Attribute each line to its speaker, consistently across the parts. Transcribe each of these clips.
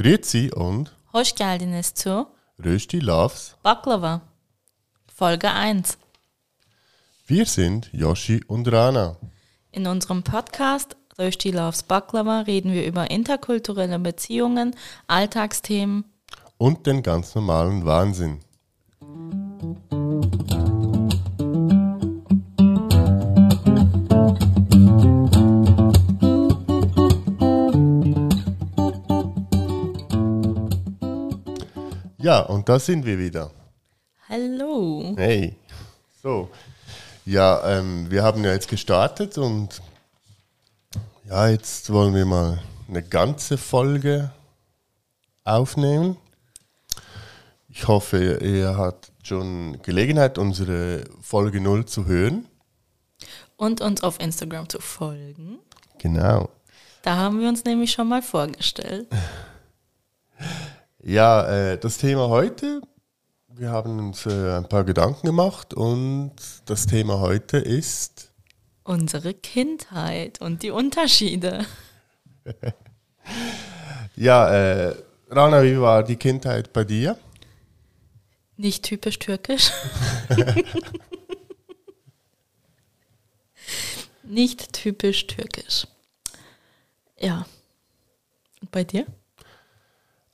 Speaker 1: 1. Grüezi und
Speaker 2: Hoş geldiniz zu
Speaker 1: Rösti Loves.
Speaker 2: Baklava. Folge 1.
Speaker 1: Wir sind Yoshi und Rana.
Speaker 2: In unserem Podcast Rösti Loves Baklava reden wir über interkulturelle Beziehungen, Alltagsthemen.
Speaker 1: Und den ganz normalen Wahnsinn. Ja, und da sind wir wieder.
Speaker 2: Hallo.
Speaker 1: Hey. So. Ja, ähm, wir haben ja jetzt gestartet und ja, jetzt wollen wir mal eine ganze Folge aufnehmen. Ich hoffe, ihr habt schon Gelegenheit, unsere Folge 0 zu hören.
Speaker 2: Und uns auf Instagram zu folgen.
Speaker 1: Genau.
Speaker 2: Da haben wir uns nämlich schon mal vorgestellt.
Speaker 1: Ja, äh, das Thema heute, wir haben uns äh, ein paar Gedanken gemacht und das Thema heute ist,
Speaker 2: Unsere Kindheit und die Unterschiede.
Speaker 1: ja, äh, Rana, wie war die Kindheit bei dir?
Speaker 2: Nicht typisch türkisch. Nicht typisch türkisch. Ja. Und bei dir?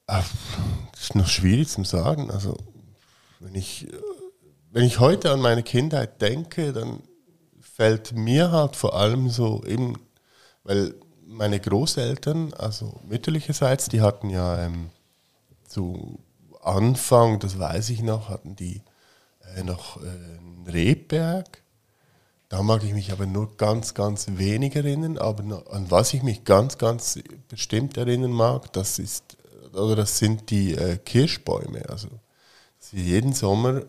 Speaker 1: Ah, Das ist noch schwierig zu sagen. Also, wenn ich, wenn ich heute an meine Kindheit denke, dann fällt mir halt vor allem so eben, weil meine Großeltern, also mütterlicherseits, die hatten ja ähm, zu Anfang, das weiß ich noch, hatten die äh, noch äh, einen Rebberg. Da mag ich mich aber nur ganz, ganz wenig erinnern. Aber an was ich mich ganz, ganz bestimmt erinnern mag, das ist, oder das sind die äh, Kirschbäume. Also dass wir jeden Sommer äh,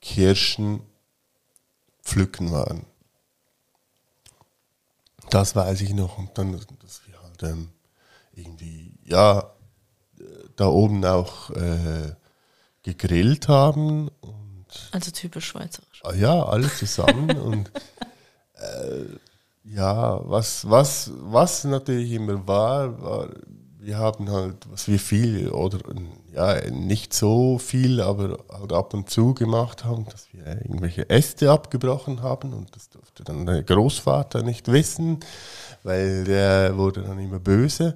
Speaker 1: Kirschen pflücken waren. Das weiß ich noch. Und dann, dass wir halt ähm, irgendwie, ja, äh, da oben auch äh, gegrillt haben und
Speaker 2: Also typisch schweizerisch.
Speaker 1: Ah ja, alle zusammen und äh, ja, was, was, was natürlich immer war, war, wir haben halt, was wir viel oder ja, nicht so viel, aber halt ab und zu gemacht haben, dass wir irgendwelche Äste abgebrochen haben und das durfte dann der Großvater nicht wissen, weil der wurde dann immer böse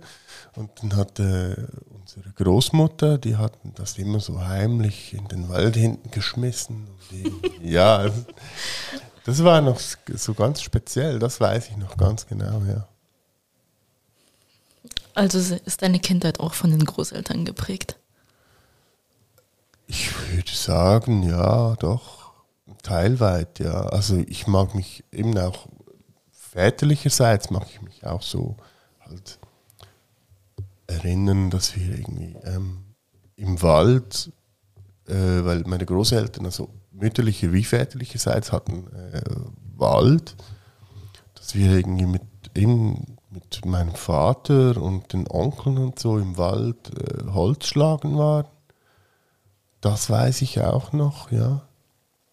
Speaker 1: und dann hatte unsere Großmutter, die hatten das immer so heimlich in den Wald hinten geschmissen. Die, ja, das war noch so ganz speziell, das weiß ich noch ganz genau, ja.
Speaker 2: Also ist deine Kindheit auch von den Großeltern geprägt.
Speaker 1: Ich würde sagen, ja, doch, teilweit, ja. Also ich mag mich eben auch väterlicherseits mag ich mich auch so halt erinnern, dass wir irgendwie ähm, im Wald, äh, weil meine Großeltern, also mütterlicher wie väterlicherseits hatten äh, Wald, dass wir irgendwie mit eben mit meinem Vater und den Onkeln und so im Wald äh, Holz schlagen waren. Das weiß ich auch noch, ja.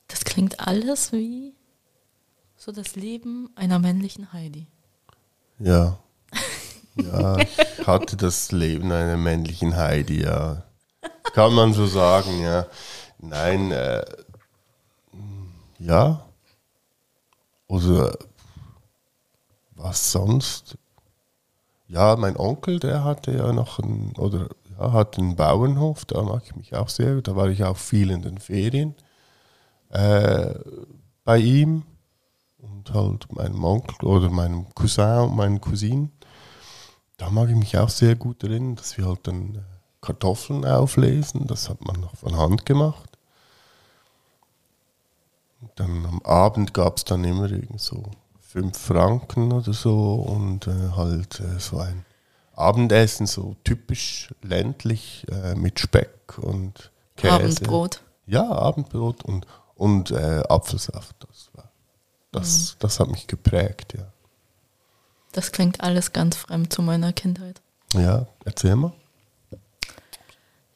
Speaker 2: Das klingt alles wie so das Leben einer männlichen Heidi.
Speaker 1: Ja. Ja, ich hatte das Leben einer männlichen Heidi, ja. Kann man so sagen, ja. Nein, äh, ja. Oder was sonst? Ja, mein Onkel, der hatte ja noch einen, oder ja, hat einen Bauernhof, da mag ich mich auch sehr, da war ich auch viel in den Ferien äh, bei ihm und halt meinem Onkel oder meinem Cousin meinen Cousinen. Da mag ich mich auch sehr gut erinnern, dass wir halt dann äh, Kartoffeln auflesen. Das hat man noch von Hand gemacht. Und dann am Abend gab es dann immer irgend so fünf Franken oder so und äh, halt äh, so ein Abendessen, so typisch ländlich äh, mit Speck und Käse.
Speaker 2: Abendbrot.
Speaker 1: Ja, Abendbrot und, und äh, Apfelsaft. Das, war, das, das hat mich geprägt, ja.
Speaker 2: Das klingt alles ganz fremd zu meiner Kindheit.
Speaker 1: Ja, erzähl mal.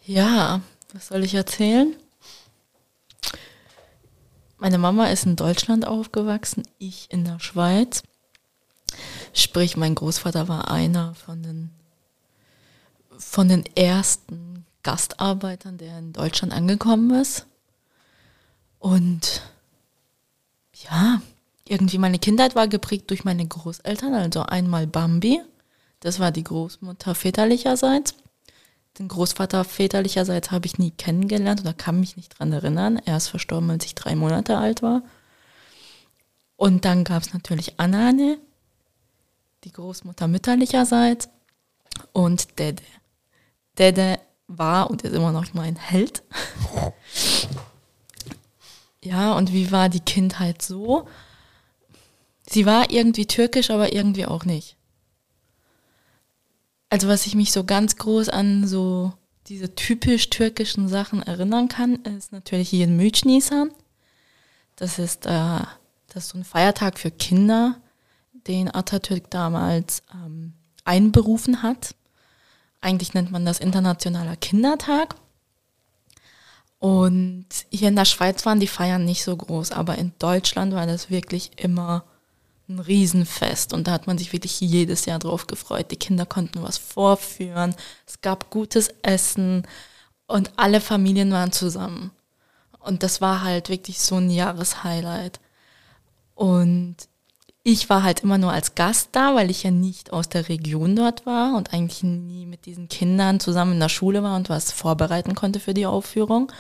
Speaker 2: Ja, was soll ich erzählen? Meine Mama ist in Deutschland aufgewachsen, ich in der Schweiz. Sprich, mein Großvater war einer von den von den ersten Gastarbeitern, der in Deutschland angekommen ist. Und ja, irgendwie meine Kindheit war geprägt durch meine Großeltern, also einmal Bambi, das war die Großmutter väterlicherseits. Den Großvater väterlicherseits habe ich nie kennengelernt oder kann mich nicht dran erinnern. Er ist verstorben, als ich drei Monate alt war. Und dann gab es natürlich Anane, die Großmutter mütterlicherseits und Dede. Dede war und ist immer noch mein Held. ja, und wie war die Kindheit so? Sie war irgendwie türkisch, aber irgendwie auch nicht. Also was ich mich so ganz groß an so diese typisch türkischen Sachen erinnern kann, ist natürlich hier in Müchnisa. Das ist, äh, das ist so ein Feiertag für Kinder, den Atatürk damals ähm, einberufen hat. Eigentlich nennt man das Internationaler Kindertag. Und hier in der Schweiz waren die Feiern nicht so groß, aber in Deutschland war das wirklich immer ein Riesenfest und da hat man sich wirklich jedes Jahr drauf gefreut. Die Kinder konnten was vorführen, es gab gutes Essen und alle Familien waren zusammen. Und das war halt wirklich so ein Jahreshighlight. Und ich war halt immer nur als Gast da, weil ich ja nicht aus der Region dort war und eigentlich nie mit diesen Kindern zusammen in der Schule war und was vorbereiten konnte für die Aufführung.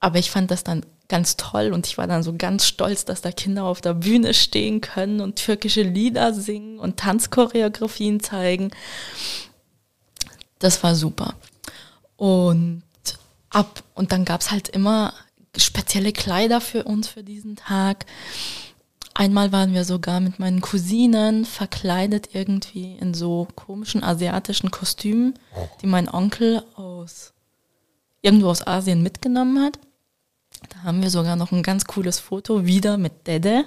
Speaker 2: Aber ich fand das dann ganz toll und ich war dann so ganz stolz, dass da Kinder auf der Bühne stehen können und türkische Lieder singen und Tanzchoreografien zeigen. Das war super. Und ab und dann gab es halt immer spezielle Kleider für uns für diesen Tag. Einmal waren wir sogar mit meinen Cousinen verkleidet irgendwie in so komischen asiatischen Kostümen, die mein Onkel aus irgendwo aus Asien mitgenommen hat. Da haben wir sogar noch ein ganz cooles Foto wieder mit Dede.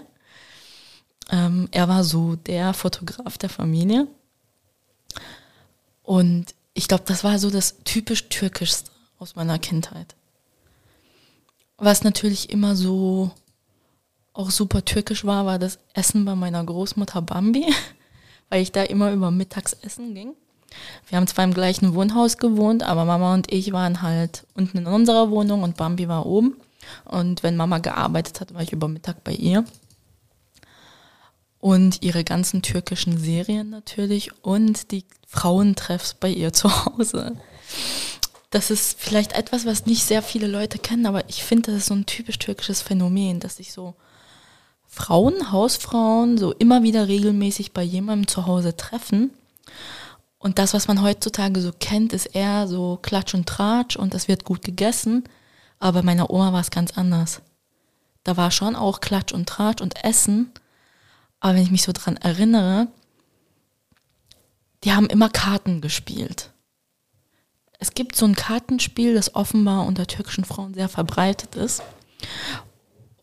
Speaker 2: Ähm, er war so der Fotograf der Familie. Und ich glaube, das war so das typisch Türkischste aus meiner Kindheit. Was natürlich immer so auch super türkisch war, war das Essen bei meiner Großmutter Bambi, weil ich da immer über Mittags essen ging. Wir haben zwar im gleichen Wohnhaus gewohnt, aber Mama und ich waren halt unten in unserer Wohnung und Bambi war oben. Und wenn Mama gearbeitet hat, war ich über Mittag bei ihr. Und ihre ganzen türkischen Serien natürlich und die Frauentreffs bei ihr zu Hause. Das ist vielleicht etwas, was nicht sehr viele Leute kennen, aber ich finde, das ist so ein typisch türkisches Phänomen, dass sich so Frauen, Hausfrauen, so immer wieder regelmäßig bei jemandem zu Hause treffen. Und das, was man heutzutage so kennt, ist eher so Klatsch und Tratsch und es wird gut gegessen. Aber bei meiner Oma war es ganz anders. Da war schon auch Klatsch und Tratsch und Essen. Aber wenn ich mich so dran erinnere, die haben immer Karten gespielt. Es gibt so ein Kartenspiel, das offenbar unter türkischen Frauen sehr verbreitet ist.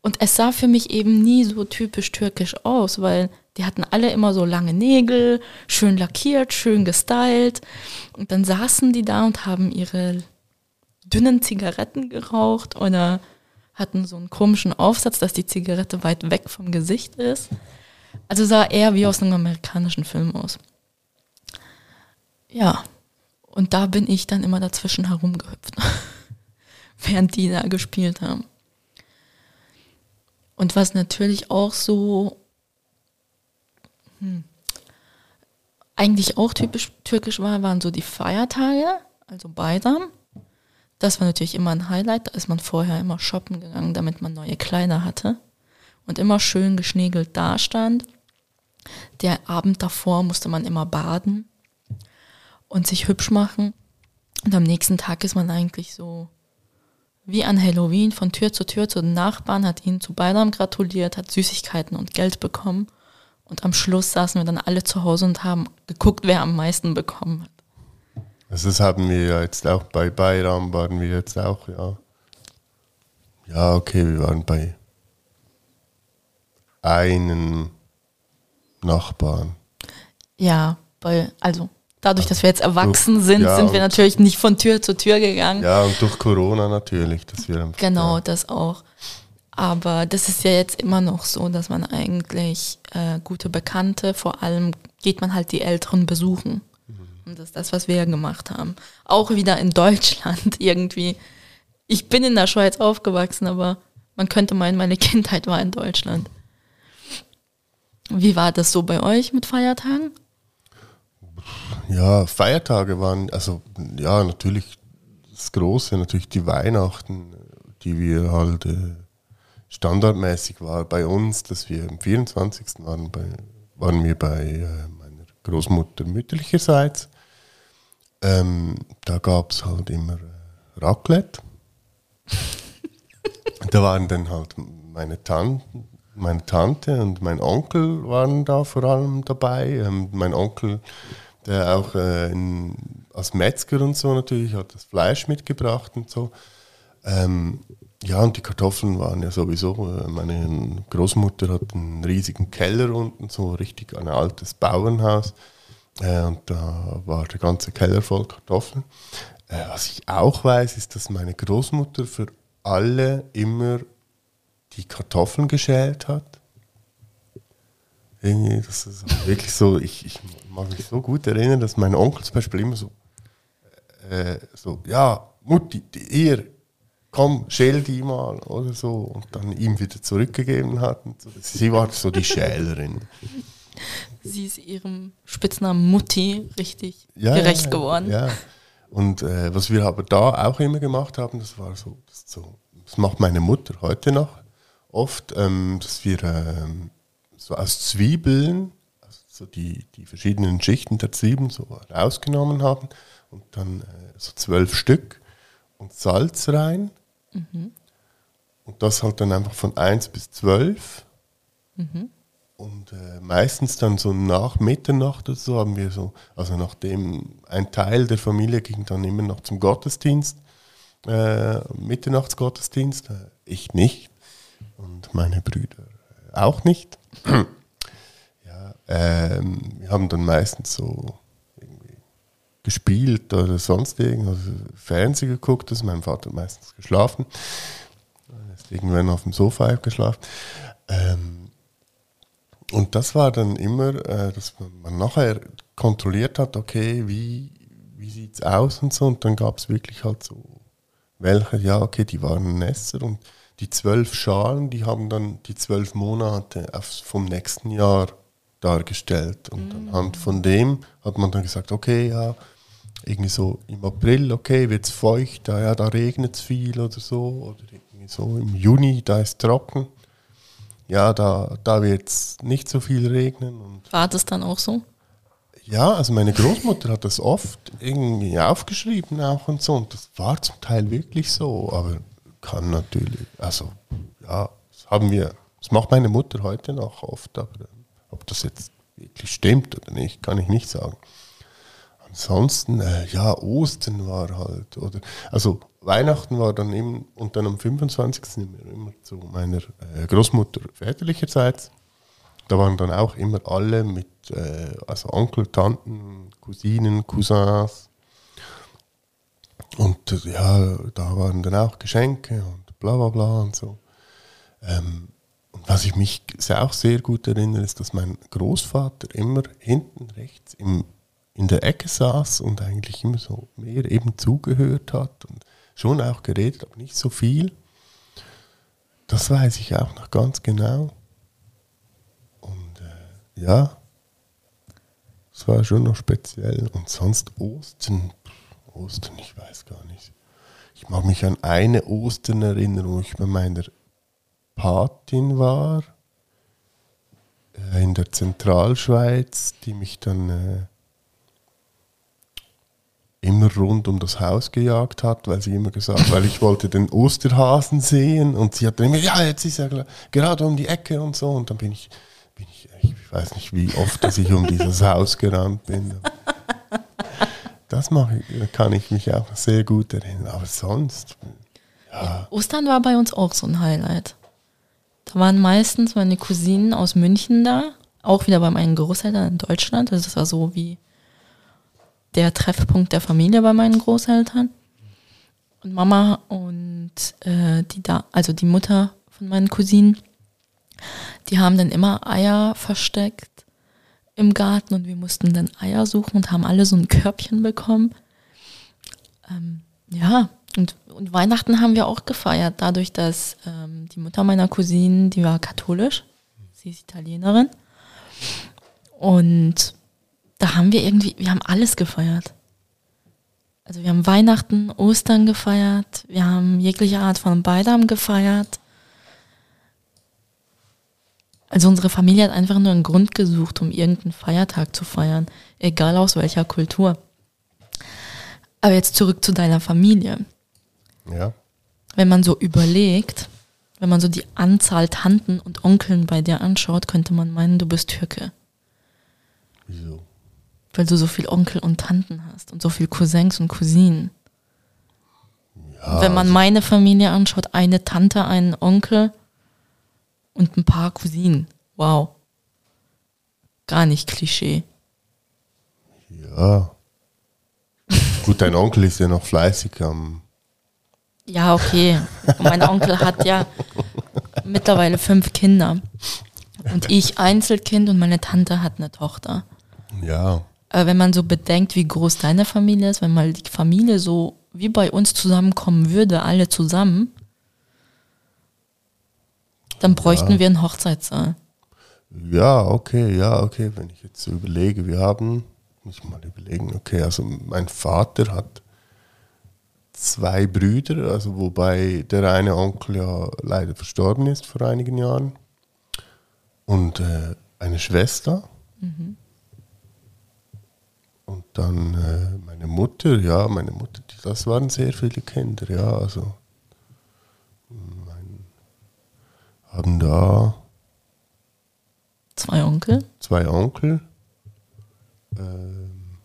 Speaker 2: Und es sah für mich eben nie so typisch türkisch aus, weil die hatten alle immer so lange Nägel, schön lackiert, schön gestylt. Und dann saßen die da und haben ihre dünnen Zigaretten geraucht oder hatten so einen komischen Aufsatz, dass die Zigarette weit weg vom Gesicht ist. Also sah eher wie aus einem amerikanischen Film aus. Ja, und da bin ich dann immer dazwischen herumgehüpft, während die da gespielt haben. Und was natürlich auch so hm, eigentlich auch typisch türkisch war, waren so die Feiertage, also Bayram. Das war natürlich immer ein Highlight. Da ist man vorher immer shoppen gegangen, damit man neue Kleider hatte und immer schön geschnägelt dastand. Der Abend davor musste man immer baden und sich hübsch machen. Und am nächsten Tag ist man eigentlich so wie an Halloween von Tür zu Tür zu den Nachbarn, hat ihnen zu Bayram gratuliert, hat Süßigkeiten und Geld bekommen. Und am Schluss saßen wir dann alle zu Hause und haben geguckt, wer am meisten bekommen hat.
Speaker 1: Also das haben wir ja jetzt auch bei Bayram, waren wir jetzt auch, ja. Ja, okay, wir waren bei einem Nachbarn.
Speaker 2: Ja, bei, also dadurch, dass wir jetzt erwachsen sind, ja, sind wir natürlich nicht von Tür zu Tür gegangen.
Speaker 1: Ja, und durch Corona natürlich, dass wir
Speaker 2: Genau, ja. das auch. Aber das ist ja jetzt immer noch so, dass man eigentlich äh, gute Bekannte, vor allem geht man halt die Älteren besuchen. Und das ist das, was wir gemacht haben. Auch wieder in Deutschland irgendwie. Ich bin in der Schweiz aufgewachsen, aber man könnte meinen, meine Kindheit war in Deutschland. Wie war das so bei euch mit Feiertagen?
Speaker 1: Ja, Feiertage waren, also ja, natürlich das Große, natürlich die Weihnachten, die wir halt äh, standardmäßig war bei uns, dass wir am 24. waren, bei, waren wir bei äh, meiner Großmutter mütterlicherseits. Ähm, da gab es halt immer äh, Raclette. da waren dann halt meine Tanten, meine Tante und mein Onkel waren da vor allem dabei. Ähm, mein Onkel, der auch äh, in, als Metzger und so natürlich hat das Fleisch mitgebracht und so. Ähm, ja, und die Kartoffeln waren ja sowieso. Äh, meine Großmutter hat einen riesigen Keller unten, so richtig ein altes Bauernhaus. Äh, und da war der ganze Keller voll Kartoffeln. Äh, was ich auch weiß, ist, dass meine Großmutter für alle immer die Kartoffeln geschält hat. Irgendwie, das ist wirklich so, ich, ich mag mich so gut erinnern, dass mein Onkel zum Beispiel immer so, äh, so ja, Mutti, ihr, komm, schäl die mal oder so und dann ihm wieder zurückgegeben hat. So. Sie war so die Schälerin.
Speaker 2: Sie ist ihrem Spitznamen Mutti richtig ja, gerecht
Speaker 1: ja,
Speaker 2: geworden.
Speaker 1: Ja. Und äh, was wir aber da auch immer gemacht haben, das war so, das, so, das macht meine Mutter heute noch oft, ähm, dass wir ähm, so aus Zwiebeln, also so die, die verschiedenen Schichten der Zwiebeln so rausgenommen haben und dann äh, so zwölf Stück und Salz rein. Mhm. Und das halt dann einfach von 1 bis 12. Mhm. Und äh, meistens dann so nach Mitternacht oder so haben wir so, also nachdem ein Teil der Familie ging dann immer noch zum Gottesdienst, äh, Mitternachtsgottesdienst, äh, ich nicht und meine Brüder auch nicht. ja, ähm, wir haben dann meistens so gespielt oder sonst irgendwas, also Fernsehen geguckt, ist mein Vater meistens geschlafen. Ist irgendwann auf dem Sofa geschlafen. Ähm, und das war dann immer, äh, dass man nachher kontrolliert hat, okay, wie, wie sieht es aus und so. Und dann gab es wirklich halt so welche, ja, okay, die waren Nesser und die zwölf Schalen, die haben dann die zwölf Monate vom nächsten Jahr dargestellt. Und mhm. anhand von dem hat man dann gesagt, okay, ja, irgendwie so im April, okay, wird es feucht, da, ja, da regnet es viel oder so. Oder irgendwie so im Juni, da ist trocken. Ja, da, da wird es nicht so viel regnen. Und
Speaker 2: War das dann auch so?
Speaker 1: Ja, also meine Großmutter hat das oft irgendwie aufgeschrieben auch und so. Und das war zum Teil wirklich so, aber kann natürlich, also ja, das haben wir, das macht meine Mutter heute noch oft, aber ob das jetzt wirklich stimmt oder nicht, kann ich nicht sagen. Ansonsten, äh, ja, Ostern war halt, oder, also Weihnachten war dann eben, und dann am 25. sind wir immer zu meiner äh, Großmutter väterlicherseits. Da waren dann auch immer alle mit, äh, also Onkel, Tanten, Cousinen, Cousins. Und äh, ja, da waren dann auch Geschenke und bla bla bla und so. Ähm, und was ich mich auch sehr gut erinnere, ist, dass mein Großvater immer hinten rechts im in der Ecke saß und eigentlich immer so mehr eben zugehört hat und schon auch geredet, aber nicht so viel. Das weiß ich auch noch ganz genau. Und äh, ja, es war schon noch speziell. Und sonst Ostern, Ostern, ich weiß gar nicht. Ich mag mich an eine Ostern erinnern, wo ich bei meiner Patin war, äh, in der Zentralschweiz, die mich dann äh, immer rund um das Haus gejagt hat, weil sie immer gesagt, weil ich wollte den Osterhasen sehen und sie hat immer, ja, jetzt ist er gerade um die Ecke und so und dann bin ich, bin ich, ich weiß nicht, wie oft, dass ich um dieses Haus gerannt bin. Das mache ich, kann ich mich auch sehr gut erinnern, aber sonst,
Speaker 2: ja. Ostern war bei uns auch so ein Highlight. Da waren meistens meine Cousinen aus München da, auch wieder bei meinen Großeltern in Deutschland. Also das war so wie der Treffpunkt der Familie bei meinen Großeltern. Und Mama und äh, die da, also die Mutter von meinen Cousinen, die haben dann immer Eier versteckt im Garten und wir mussten dann Eier suchen und haben alle so ein Körbchen bekommen. Ähm, ja, und, und, Weihnachten haben wir auch gefeiert, dadurch, dass ähm, die Mutter meiner Cousinen, die war katholisch, sie ist Italienerin. Und da haben wir irgendwie, wir haben alles gefeiert. Also wir haben Weihnachten, Ostern gefeiert, wir haben jegliche Art von Beidam gefeiert. Also unsere Familie hat einfach nur einen Grund gesucht, um irgendeinen Feiertag zu feiern, egal aus welcher Kultur. Aber jetzt zurück zu deiner Familie.
Speaker 1: Ja.
Speaker 2: Wenn man so überlegt, wenn man so die Anzahl Tanten und Onkeln bei dir anschaut, könnte man meinen, du bist Türke. Weil du so viel Onkel und Tanten hast und so viel Cousins und Cousinen. Ja, wenn man also meine Familie anschaut, eine Tante, einen Onkel und ein paar Cousinen. Wow. Gar nicht Klischee.
Speaker 1: Ja. Gut, dein Onkel ist ja noch fleißig am.
Speaker 2: Ja, okay. mein Onkel hat ja mittlerweile fünf Kinder. Und ich Einzelkind und meine Tante hat eine Tochter.
Speaker 1: Ja.
Speaker 2: Aber wenn man so bedenkt, wie groß deine Familie ist, wenn mal die Familie so wie bei uns zusammenkommen würde, alle zusammen, dann bräuchten ja. wir einen Hochzeitssaal.
Speaker 1: Ja, okay, ja, okay. Wenn ich jetzt so überlege, wir haben, muss ich mal überlegen, okay, also mein Vater hat zwei Brüder, also wobei der eine Onkel ja leider verstorben ist vor einigen Jahren und äh, eine Schwester. Mhm. Und dann äh, meine Mutter, ja, meine Mutter, das waren sehr viele Kinder, ja, also mein, haben da
Speaker 2: zwei Onkel.
Speaker 1: Zwei Onkel. Ähm,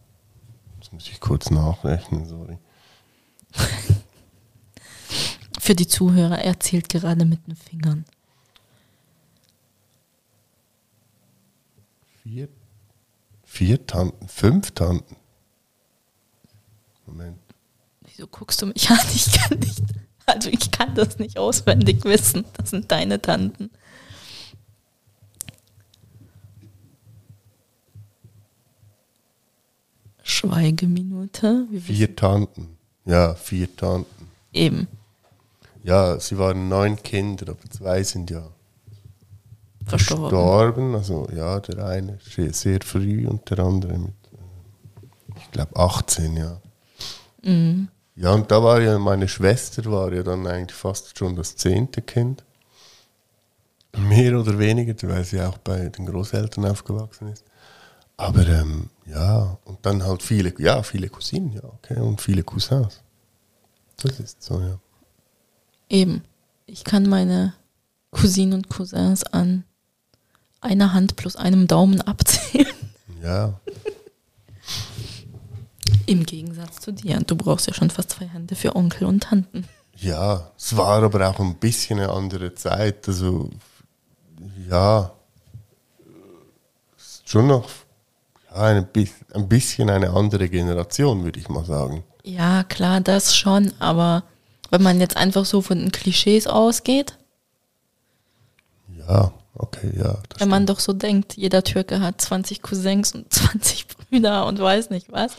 Speaker 1: jetzt muss ich kurz nachrechnen, sorry.
Speaker 2: Für die Zuhörer, er zählt gerade mit den Fingern.
Speaker 1: Vier Vier Tanten, fünf Tanten. Moment.
Speaker 2: Wieso guckst du mich an? Ich kann nicht. Also ich kann das nicht auswendig wissen. Das sind deine Tanten. Schweigeminute.
Speaker 1: Vier Tanten. Ja, vier Tanten.
Speaker 2: Eben.
Speaker 1: Ja, sie waren neun Kinder, aber zwei sind ja
Speaker 2: verstorben.
Speaker 1: verstorben. Also ja, der eine sehr früh und der andere mit, äh, ich glaube, 18, ja. Mhm. Ja, und da war ja meine Schwester, war ja dann eigentlich fast schon das zehnte Kind. Mehr oder weniger, weil sie auch bei den Großeltern aufgewachsen ist. Aber ähm, ja, und dann halt viele, ja, viele Cousinen, ja, okay, und viele Cousins. Das ist so, ja.
Speaker 2: Eben. Ich kann meine Cousinen und Cousins an einer Hand plus einem Daumen abzählen.
Speaker 1: Ja.
Speaker 2: Im Gegensatz zu dir. Du brauchst ja schon fast zwei Hände für Onkel und Tanten.
Speaker 1: Ja, es war aber auch ein bisschen eine andere Zeit. Also, ja, schon noch ja, eine, ein bisschen eine andere Generation, würde ich mal sagen.
Speaker 2: Ja, klar, das schon, aber wenn man jetzt einfach so von den Klischees ausgeht.
Speaker 1: Ja. Okay, ja.
Speaker 2: Wenn stimmt. man doch so denkt, jeder Türke hat 20 Cousins und 20 Brüder und weiß nicht was.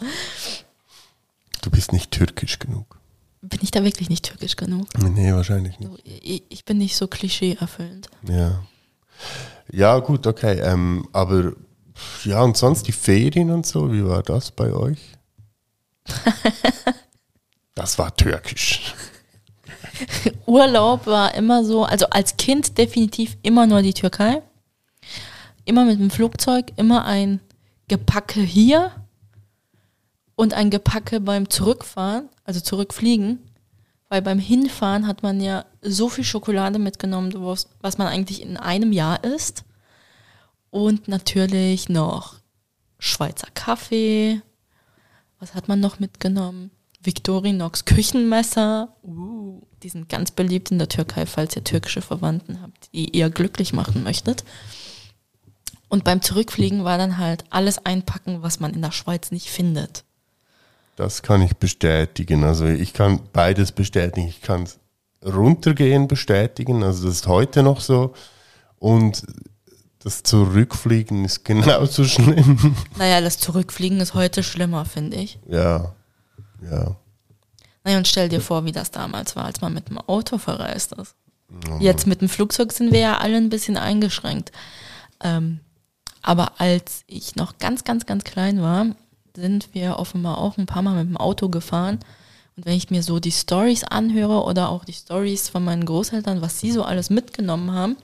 Speaker 1: Du bist nicht türkisch genug.
Speaker 2: Bin ich da wirklich nicht türkisch genug?
Speaker 1: Nee, wahrscheinlich nicht.
Speaker 2: Ich bin nicht so klischee-erfüllend.
Speaker 1: Ja. Ja, gut, okay. Ähm, aber ja, und sonst die Ferien und so, wie war das bei euch? das war türkisch.
Speaker 2: Urlaub war immer so, also als Kind definitiv immer nur die Türkei. Immer mit dem Flugzeug, immer ein Gepacke hier und ein Gepacke beim Zurückfahren, also zurückfliegen. Weil beim Hinfahren hat man ja so viel Schokolade mitgenommen, was man eigentlich in einem Jahr isst. Und natürlich noch Schweizer Kaffee. Was hat man noch mitgenommen? Victorinox Küchenmesser. Uh, die sind ganz beliebt in der Türkei, falls ihr türkische Verwandten habt, die ihr glücklich machen möchtet. Und beim Zurückfliegen war dann halt alles einpacken, was man in der Schweiz nicht findet.
Speaker 1: Das kann ich bestätigen. Also ich kann beides bestätigen. Ich kann runtergehen bestätigen. Also das ist heute noch so. Und das Zurückfliegen ist genauso schlimm.
Speaker 2: Naja, das Zurückfliegen ist heute schlimmer, finde ich.
Speaker 1: Ja, ja.
Speaker 2: Naja, und stell dir vor, wie das damals war, als man mit dem Auto verreist ist. Jetzt mit dem Flugzeug sind wir ja alle ein bisschen eingeschränkt. Ähm, aber als ich noch ganz, ganz, ganz klein war, sind wir offenbar auch ein paar Mal mit dem Auto gefahren. Und wenn ich mir so die Stories anhöre oder auch die Stories von meinen Großeltern, was sie so alles mitgenommen haben,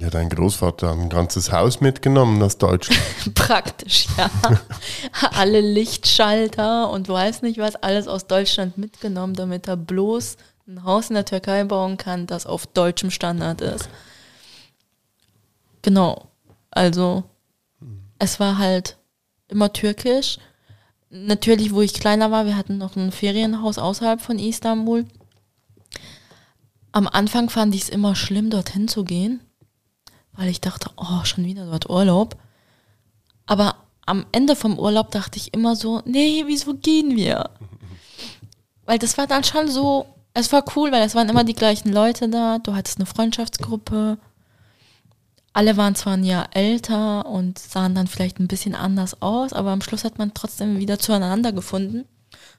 Speaker 1: Ja, dein Großvater hat ein ganzes Haus mitgenommen aus Deutschland.
Speaker 2: praktisch, ja. Alle Lichtschalter und weiß nicht was, alles aus Deutschland mitgenommen, damit er bloß ein Haus in der Türkei bauen kann, das auf deutschem Standard ist. Genau. Also, es war halt immer türkisch. Natürlich, wo ich kleiner war, wir hatten noch ein Ferienhaus außerhalb von Istanbul. Am Anfang fand ich es immer schlimm, dorthin zu gehen, weil ich dachte, oh, schon wieder dort Urlaub. Aber am Ende vom Urlaub dachte ich immer so, nee, wieso gehen wir? Weil das war dann schon so, es war cool, weil es waren immer die gleichen Leute da, du hattest eine Freundschaftsgruppe. Alle waren zwar ein Jahr älter und sahen dann vielleicht ein bisschen anders aus, aber am Schluss hat man trotzdem wieder zueinander gefunden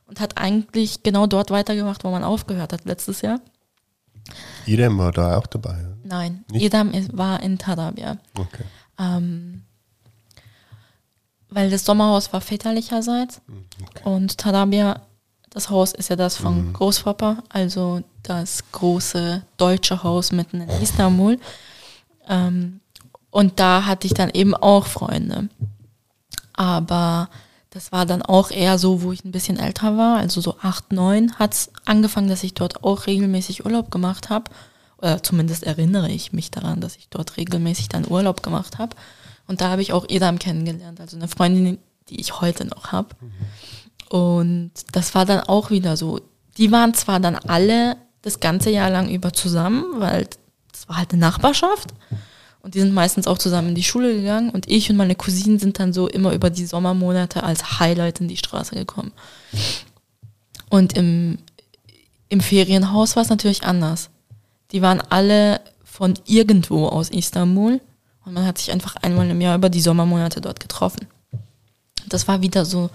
Speaker 2: und hat eigentlich genau dort weitergemacht, wo man aufgehört hat letztes Jahr.
Speaker 1: Irem war da auch dabei.
Speaker 2: Nein,
Speaker 1: Nicht?
Speaker 2: Edam war in Tadabia.
Speaker 1: Okay.
Speaker 2: Ähm, weil das Sommerhaus war väterlicherseits und Tadabia, das Haus ist ja das von Großpapa, also das große deutsche Haus mitten in Istanbul. Ähm, und da hatte ich dann eben auch Freunde. Aber das war dann auch eher so, wo ich ein bisschen älter war, also so acht, neun hat es angefangen, dass ich dort auch regelmäßig Urlaub gemacht habe. Oder zumindest erinnere ich mich daran, dass ich dort regelmäßig dann Urlaub gemacht habe. Und da habe ich auch Edam kennengelernt, also eine Freundin, die ich heute noch habe. Und das war dann auch wieder so. Die waren zwar dann alle das ganze Jahr lang über zusammen, weil das war halt eine Nachbarschaft. Und die sind meistens auch zusammen in die Schule gegangen. Und ich und meine Cousinen sind dann so immer über die Sommermonate als Highlight in die Straße gekommen. Und im, im Ferienhaus war es natürlich anders. Die waren alle von irgendwo aus Istanbul. Und man hat sich einfach einmal im Jahr über die Sommermonate dort getroffen. Das war wieder so,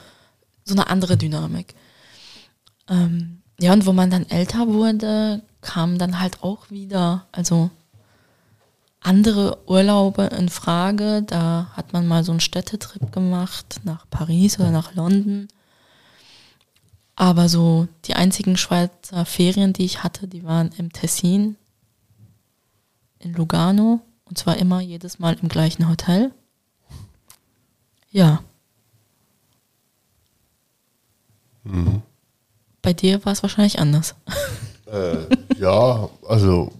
Speaker 2: so eine andere Dynamik. Ähm, ja, und wo man dann älter wurde, kamen dann halt auch wieder, also andere Urlaube in Frage. Da hat man mal so einen Städtetrip gemacht nach Paris oder nach London. Aber so die einzigen Schweizer Ferien, die ich hatte, die waren im Tessin, in Lugano. Und zwar immer jedes Mal im gleichen Hotel. Ja. Bei dir war es wahrscheinlich anders.
Speaker 1: Äh, ja, also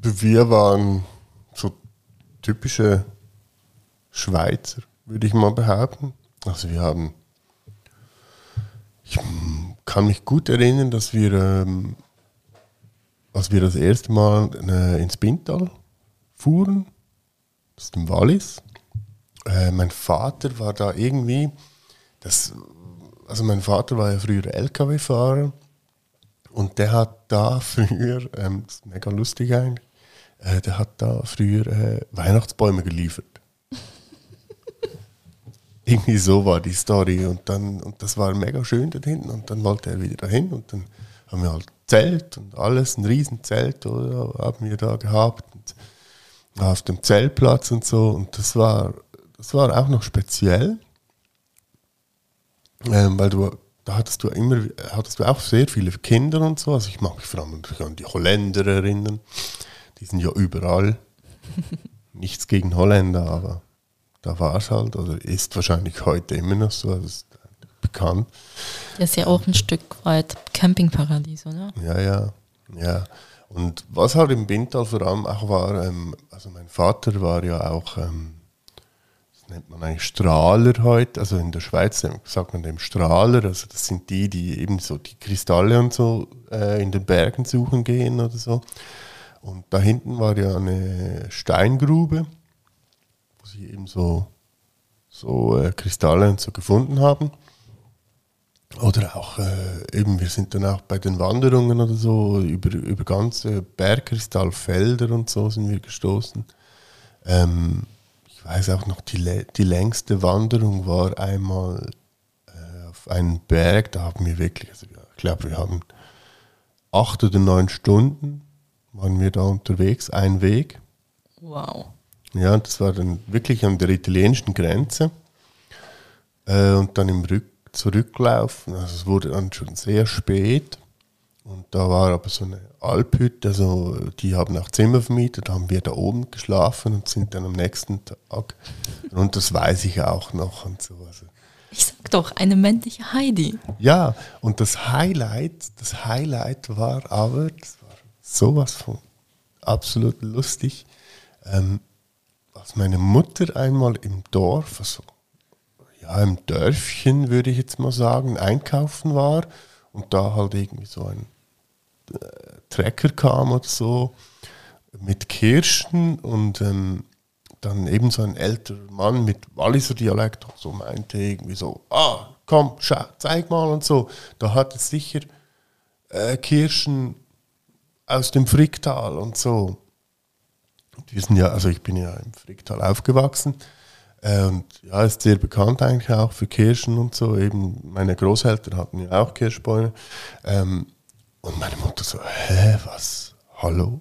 Speaker 1: wir waren so typische Schweizer, würde ich mal behaupten. Also wir haben, ich kann mich gut erinnern, dass wir, ähm, als wir das erste Mal äh, ins Bintal fuhren, ist im Wallis, äh, mein Vater war da irgendwie, das, also mein Vater war ja früher LKW-Fahrer und der hat da früher, ähm, das ist mega lustig eigentlich, äh, der hat da früher äh, Weihnachtsbäume geliefert. Irgendwie so war die Story und dann und das war mega schön da hinten und dann wollte er wieder dahin und dann haben wir halt Zelt und alles, ein Riesenzelt oder, haben wir da gehabt und auf dem Zeltplatz und so und das war das war auch noch speziell, ähm, weil du da hattest du immer hattest du auch sehr viele Kinder und so. Also ich mag mich vor allem an die Holländer erinnern. Die sind ja überall. Nichts gegen Holländer, aber da war es halt oder ist wahrscheinlich heute immer noch so. Ist bekannt.
Speaker 2: Das ist ja auch ein Stück weit Campingparadies, oder?
Speaker 1: Ja, ja, ja. Und was halt im Bintal vor allem auch war, ähm, also mein Vater war ja auch, ähm, das nennt man eigentlich Strahler heute, also in der Schweiz sagt man dem Strahler, also das sind die, die eben so die Kristalle und so äh, in den Bergen suchen gehen oder so. Und da hinten war ja eine Steingrube, wo sie eben so, so äh, Kristalle und so gefunden haben. Oder auch, äh, eben, wir sind dann auch bei den Wanderungen oder so, über, über ganze Bergkristallfelder und so sind wir gestoßen. Ähm, ich weiß auch noch, die, die längste Wanderung war einmal äh, auf einen Berg, da haben wir wirklich, also ich glaube, wir haben acht oder neun Stunden waren wir da unterwegs, ein Weg.
Speaker 2: Wow.
Speaker 1: Ja, das war dann wirklich an der italienischen Grenze. Äh, und dann im Rück Zurücklaufen, also es wurde dann schon sehr spät. Und da war aber so eine Alphütte, also die haben auch Zimmer vermietet, haben wir da oben geschlafen und sind dann am nächsten Tag. Und das weiß ich auch noch und so. Also,
Speaker 2: Ich sag doch, eine männliche Heidi.
Speaker 1: ja, und das Highlight, das Highlight war aber, das war sowas von absolut lustig, ähm, als meine Mutter einmal im Dorf, also ja, im Dörfchen würde ich jetzt mal sagen, einkaufen war und da halt irgendwie so ein äh, Trecker kam oder so mit Kirschen und ähm, dann eben so ein älterer Mann mit Walliser Dialekt so meinte irgendwie so, ah, komm, schau, zeig mal und so. Da hat es sicher äh, Kirschen aus dem Fricktal und so. Und wir sind ja, also ich bin ja im Fricktal aufgewachsen. Äh, und ja, ist sehr bekannt eigentlich auch für Kirschen und so. Eben meine Großeltern hatten ja auch Kirschbäume. Ähm, und meine Mutter so, hä, was, hallo,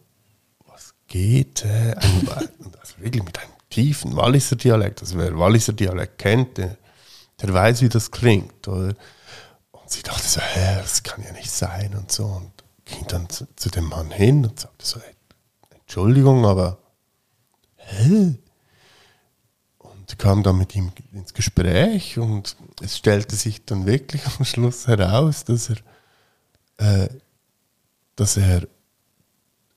Speaker 1: was geht? Ein, also wirklich mit einem tiefen Walliser Dialekt. Also wer Walliser Dialekt kennt, der, der weiß, wie das klingt. Oder? Und sie dachte so, hä, das kann ja nicht sein und so. Und ging dann zu, zu dem Mann hin und sagte so, "Ey, Entschuldigung, aber hä? Kam dann mit ihm ins Gespräch und es stellte sich dann wirklich am Schluss heraus, dass er, äh, dass er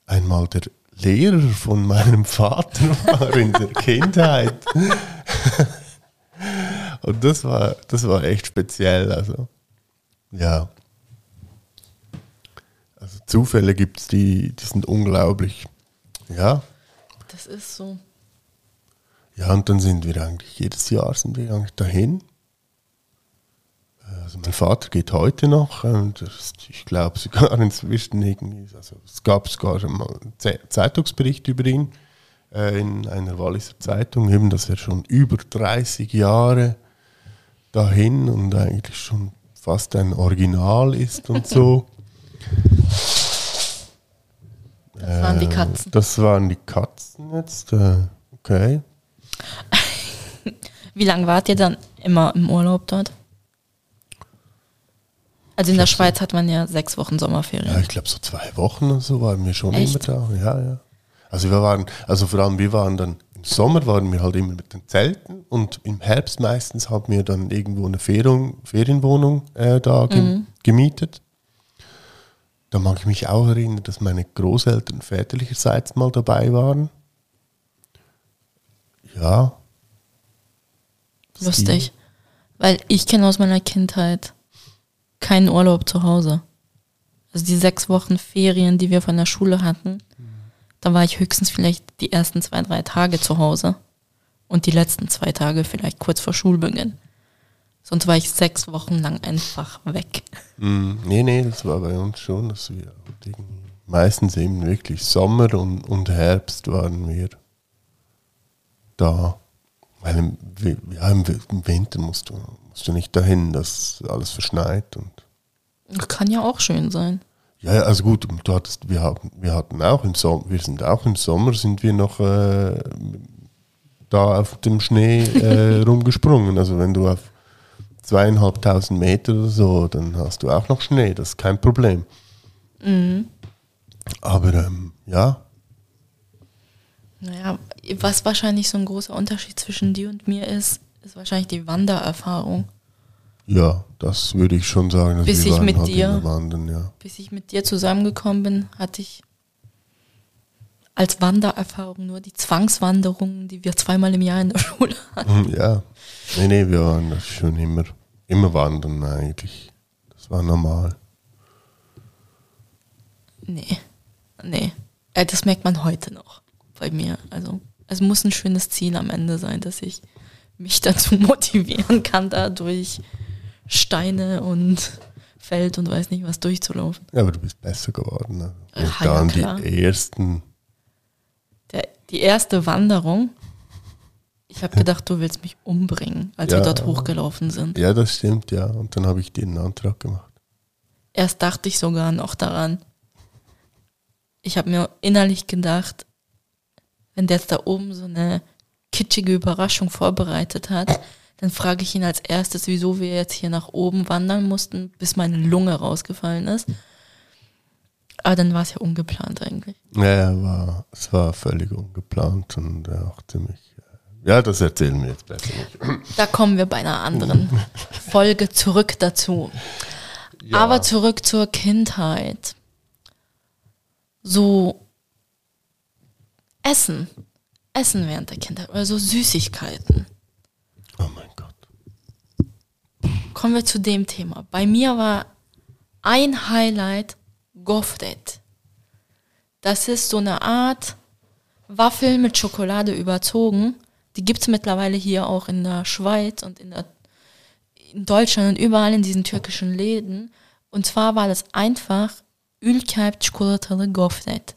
Speaker 1: einmal der Lehrer von meinem Vater war in der Kindheit. und das war, das war echt speziell. Also, ja. Also Zufälle gibt es, die, die sind unglaublich. Ja.
Speaker 2: Das ist so.
Speaker 1: Ja, und dann sind wir eigentlich, jedes Jahr sind wir eigentlich dahin. Äh, Also mein Vater geht heute noch und er ist, ich glaube sogar inzwischen irgendwie, also es gab sogar schon mal einen Ze- Zeitungsbericht über ihn äh, in einer Walliser Zeitung, eben, dass er schon über 30 Jahre dahin und eigentlich schon fast ein Original ist und so.
Speaker 2: Das waren die
Speaker 1: Äh,
Speaker 2: Katzen.
Speaker 1: Das waren die Katzen jetzt. Äh, okay.
Speaker 2: Wie lange wart ihr dann immer im Urlaub dort? Also in der Schweiz hat man ja sechs Wochen
Speaker 1: Ja,
Speaker 2: Sommerferien.
Speaker 1: ich glaube, so zwei Wochen und so waren wir schon
Speaker 2: Echt?
Speaker 1: immer da. Ja, ja. Also wir waren, also vor allem wir waren dann, im Sommer waren wir halt immer mit den Zelten und im Herbst meistens haben wir dann irgendwo eine Ferien, Ferienwohnung äh, da ge gemietet. Da mag ich mich auch erinnern, dass meine Großeltern väterlicherseits mal dabei waren. Ja.
Speaker 2: Lustig. Weil ich kenne aus meiner Kindheit keinen Urlaub zu Hause. Also die sechs Wochen Ferien, die wir von der Schule hatten, da war ich höchstens vielleicht die ersten zwei, drei Tage zu Hause. Und die letzten zwei Tage vielleicht kurz vor Schulbeginn. Sonst war ich sechs Wochen lang einfach weg.
Speaker 1: Mm, nee, nee, das war bei uns schon, dass wir meistens eben wirklich Sommer und, und Herbst waren wir da. Weil im, ja, im Wi- im Winter musst du, musst du nicht dahin, dass alles verschneit. Und
Speaker 2: Kann ja auch schön sein.
Speaker 1: ja, also gut, du hattest, wir, hatten, wir hatten auch im Sommer, wir sind auch im Sommer, sind wir noch äh, da auf dem Schnee äh, rumgesprungen. Also wenn du auf zweieinhalbtausend Meter oder so, dann hast du auch noch Schnee, das ist kein Problem. Aber ähm, ja,
Speaker 2: Naja, was wahrscheinlich so ein großer Unterschied zwischen dir und mir ist, ist wahrscheinlich die Wandererfahrung.
Speaker 1: ja, das würde ich schon sagen.
Speaker 2: Bis ich mit dir-
Speaker 1: Wandern, ja.
Speaker 2: Bis ich mit dir zusammengekommen bin, hatte ich als Wandererfahrung nur die Zwangswanderungen, die wir zweimal im Jahr in der Schule hatten.
Speaker 1: Hm, Ja, nee, nee, wir waren das schon immer, immer wandern eigentlich. Das war normal.
Speaker 2: Nee, nee. Äh, Das merkt man heute noch bei mir. Also es muss ein schönes Ziel am Ende sein, dass ich mich dazu motivieren kann, da durch Steine und Feld und weiß nicht was durchzulaufen.
Speaker 1: Ja, aber du bist besser geworden. Ne?
Speaker 2: Ach,
Speaker 1: Und
Speaker 2: ja,
Speaker 1: dann
Speaker 2: klar.
Speaker 1: die ersten
Speaker 2: Der, die erste Wanderung, ich habe gedacht, du willst mich umbringen, als
Speaker 1: Ja.
Speaker 2: wir dort hochgelaufen sind.
Speaker 1: Ja, das stimmt, ja. Und dann habe ich dir einen Antrag gemacht.
Speaker 2: Erst dachte ich sogar noch daran. Ich habe mir innerlich gedacht, wenn der jetzt da oben so eine kitschige Überraschung vorbereitet hat, dann frage ich ihn als erstes, wieso wir jetzt hier nach oben wandern mussten, bis meine Lunge rausgefallen ist. Aber dann war es ja ungeplant eigentlich.
Speaker 1: Ja, war, es war völlig ungeplant und auch ziemlich. Äh, ja, das erzählen wir jetzt besser nicht.
Speaker 2: Da kommen wir bei einer anderen Folge zurück dazu.
Speaker 1: Ja.
Speaker 2: Aber zurück zur Kindheit. So Essen. Essen während der Kindheit oder so Süßigkeiten.
Speaker 1: Oh mein Gott.
Speaker 2: Kommen wir zu dem Thema. Bei mir war ein Highlight Gofret. Das ist so eine Art Waffel mit Schokolade überzogen. Die gibt es mittlerweile hier auch in der Schweiz und in, der, in Deutschland und überall in diesen türkischen Läden. Und zwar war das einfach Ülkalp Çikolatalı Gofret.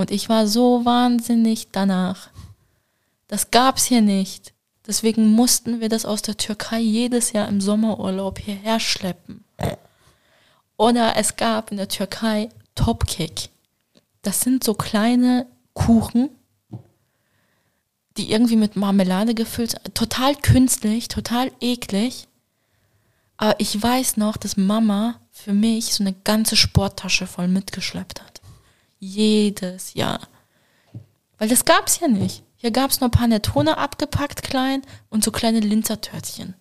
Speaker 2: Und ich war so wahnsinnig danach. Das gab's hier nicht. Deswegen mussten wir das aus der Türkei jedes Jahr im Sommerurlaub hierher schleppen. Oder es gab in der Türkei Topkek. Das sind so kleine Kuchen, die irgendwie mit Marmelade gefüllt sind. Total künstlich, total eklig. Aber ich weiß noch, dass Mama für mich so eine ganze Sporttasche voll mitgeschleppt hat. Jedes Jahr. Weil das gab's hier nicht. Hier gab's nur Panettone abgepackt klein und so kleine Linzertörtchen.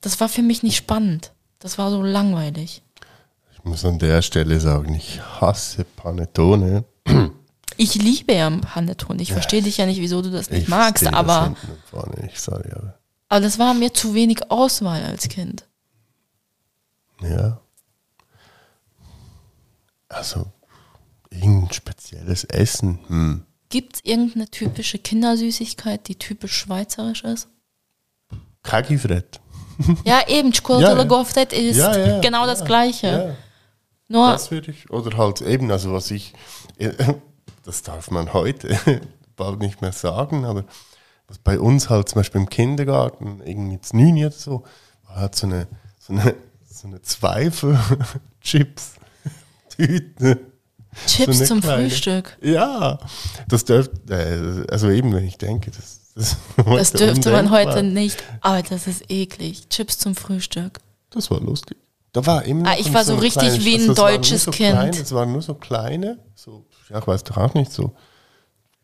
Speaker 2: Das war für mich nicht spannend. Das war so langweilig.
Speaker 1: Ich muss an der Stelle sagen, ich hasse Panettone.
Speaker 2: Ich liebe ja Panettone. Ich verstehe dich ja nicht, wieso du das nicht
Speaker 1: Ich
Speaker 2: magst,
Speaker 1: das
Speaker 2: aber,
Speaker 1: vorne nicht, sorry, aber.
Speaker 2: aber das war mir zu wenig Auswahl als Kind.
Speaker 1: Ja. Also, irgendein spezielles Essen. Hm.
Speaker 2: Gibt's irgendeine typische Kindersüßigkeit, die typisch schweizerisch ist?
Speaker 1: Kagifred.
Speaker 2: Ja, eben,
Speaker 1: Ja,
Speaker 2: Schokolade
Speaker 1: ja.
Speaker 2: Gofret ist
Speaker 1: Ja, ja,
Speaker 2: genau das Gleiche.
Speaker 1: Ja,
Speaker 2: Nur,
Speaker 1: das würde ich. Oder halt eben, also was ich. Das darf man heute bald nicht mehr sagen, aber was bei uns halt zum Beispiel im Kindergarten, irgendwie jetzt Nüni oder so, war halt so eine, so eine, so eine Zweifel-Chips-Tüte.
Speaker 2: Chips
Speaker 1: eine
Speaker 2: zum
Speaker 1: kleine.
Speaker 2: Frühstück.
Speaker 1: Ja, das dürfte, äh, also eben, wenn ich denke, das, das,
Speaker 2: Das dürfte man heute nicht. Aber das ist eklig. Chips zum Frühstück.
Speaker 1: Das war lustig. Da war immer
Speaker 2: Ah, ich war so
Speaker 1: ein
Speaker 2: richtig
Speaker 1: kleines-
Speaker 2: wie ein
Speaker 1: das nur
Speaker 2: deutsches
Speaker 1: so
Speaker 2: Kind.
Speaker 1: Kleine, es waren nur so kleine, so, ja, ich weiß doch auch nicht, so